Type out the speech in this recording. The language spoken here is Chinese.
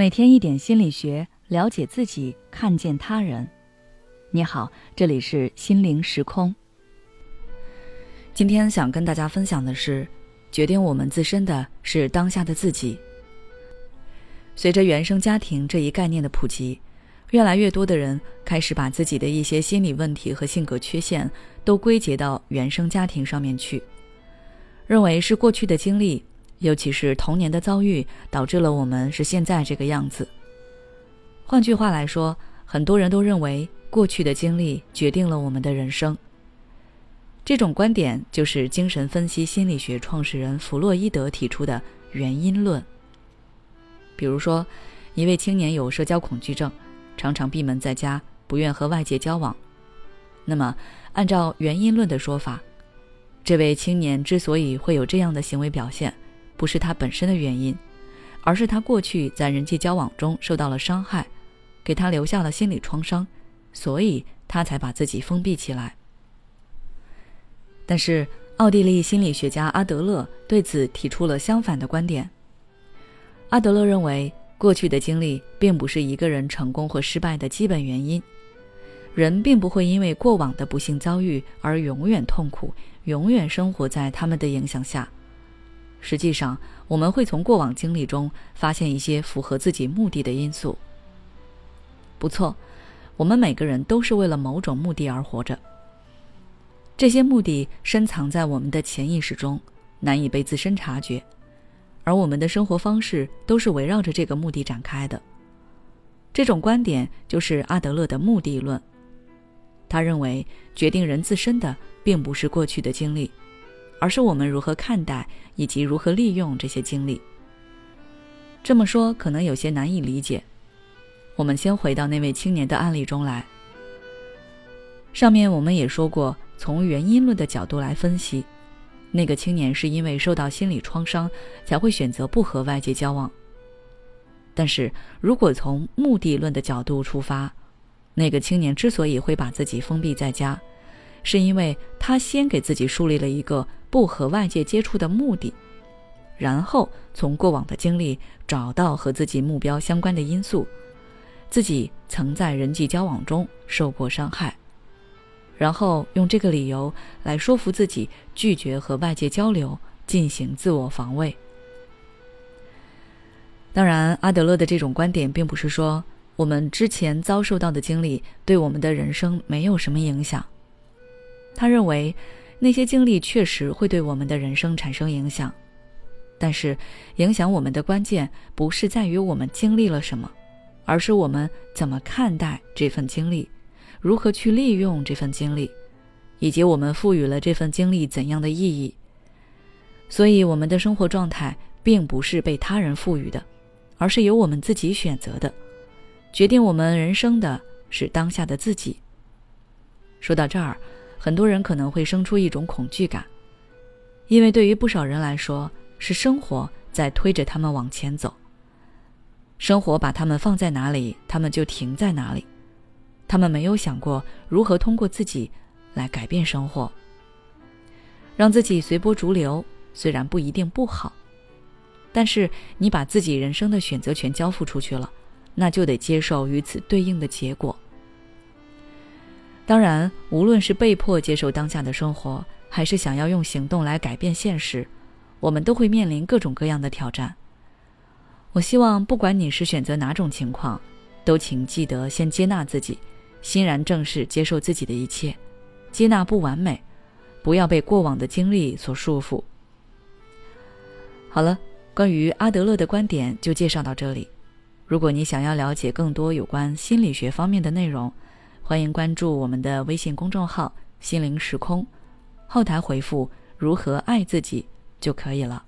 每天一点心理学，了解自己，看见他人。你好，这里是心灵时空。今天想跟大家分享的是，决定我们自身的是当下的自己。随着原生家庭这一概念的普及，越来越多的人开始把自己的一些心理问题和性格缺陷都归结到原生家庭上面去，认为是过去的经历。尤其是童年的遭遇，导致了我们是现在这个样子。换句话来说，很多人都认为过去的经历决定了我们的人生。这种观点就是精神分析心理学创始人弗洛伊德提出的原因论。比如说，一位青年有社交恐惧症，常常闭门在家，不愿和外界交往。那么，按照原因论的说法，这位青年之所以会有这样的行为表现，不是他本身的原因，而是他过去在人际交往中受到了伤害，给他留下了心理创伤，所以他才把自己封闭起来。但是，奥地利心理学家阿德勒对此提出了相反的观点。阿德勒认为，过去的经历并不是一个人成功或失败的基本原因，人并不会因为过往的不幸遭遇而永远痛苦，永远生活在他们的影响下。实际上，我们会从过往经历中发现一些符合自己目的的因素。不错，我们每个人都是为了某种目的而活着。这些目的深藏在我们的潜意识中，难以被自身察觉，而我们的生活方式都是围绕着这个目的展开的。这种观点就是阿德勒的目的论。他认为，决定人自身的并不是过去的经历。而是我们如何看待以及如何利用这些经历。这么说可能有些难以理解。我们先回到那位青年的案例中来。上面我们也说过，从原因论的角度来分析，那个青年是因为受到心理创伤才会选择不和外界交往。但是如果从目的论的角度出发，那个青年之所以会把自己封闭在家，是因为他先给自己树立了一个。不和外界接触的目的，然后从过往的经历找到和自己目标相关的因素，自己曾在人际交往中受过伤害，然后用这个理由来说服自己拒绝和外界交流，进行自我防卫。当然，阿德勒的这种观点并不是说我们之前遭受到的经历对我们的人生没有什么影响，他认为。那些经历确实会对我们的人生产生影响，但是影响我们的关键不是在于我们经历了什么，而是我们怎么看待这份经历，如何去利用这份经历，以及我们赋予了这份经历怎样的意义。所以，我们的生活状态并不是被他人赋予的，而是由我们自己选择的。决定我们人生的是当下的自己。说到这儿。很多人可能会生出一种恐惧感，因为对于不少人来说，是生活在推着他们往前走。生活把他们放在哪里，他们就停在哪里。他们没有想过如何通过自己来改变生活，让自己随波逐流。虽然不一定不好，但是你把自己人生的选择权交付出去了，那就得接受与此对应的结果。当然，无论是被迫接受当下的生活，还是想要用行动来改变现实，我们都会面临各种各样的挑战。我希望，不管你是选择哪种情况，都请记得先接纳自己，欣然正视接受自己的一切，接纳不完美，不要被过往的经历所束缚。好了，关于阿德勒的观点就介绍到这里。如果你想要了解更多有关心理学方面的内容，欢迎关注我们的微信公众号“心灵时空”，后台回复“如何爱自己”就可以了。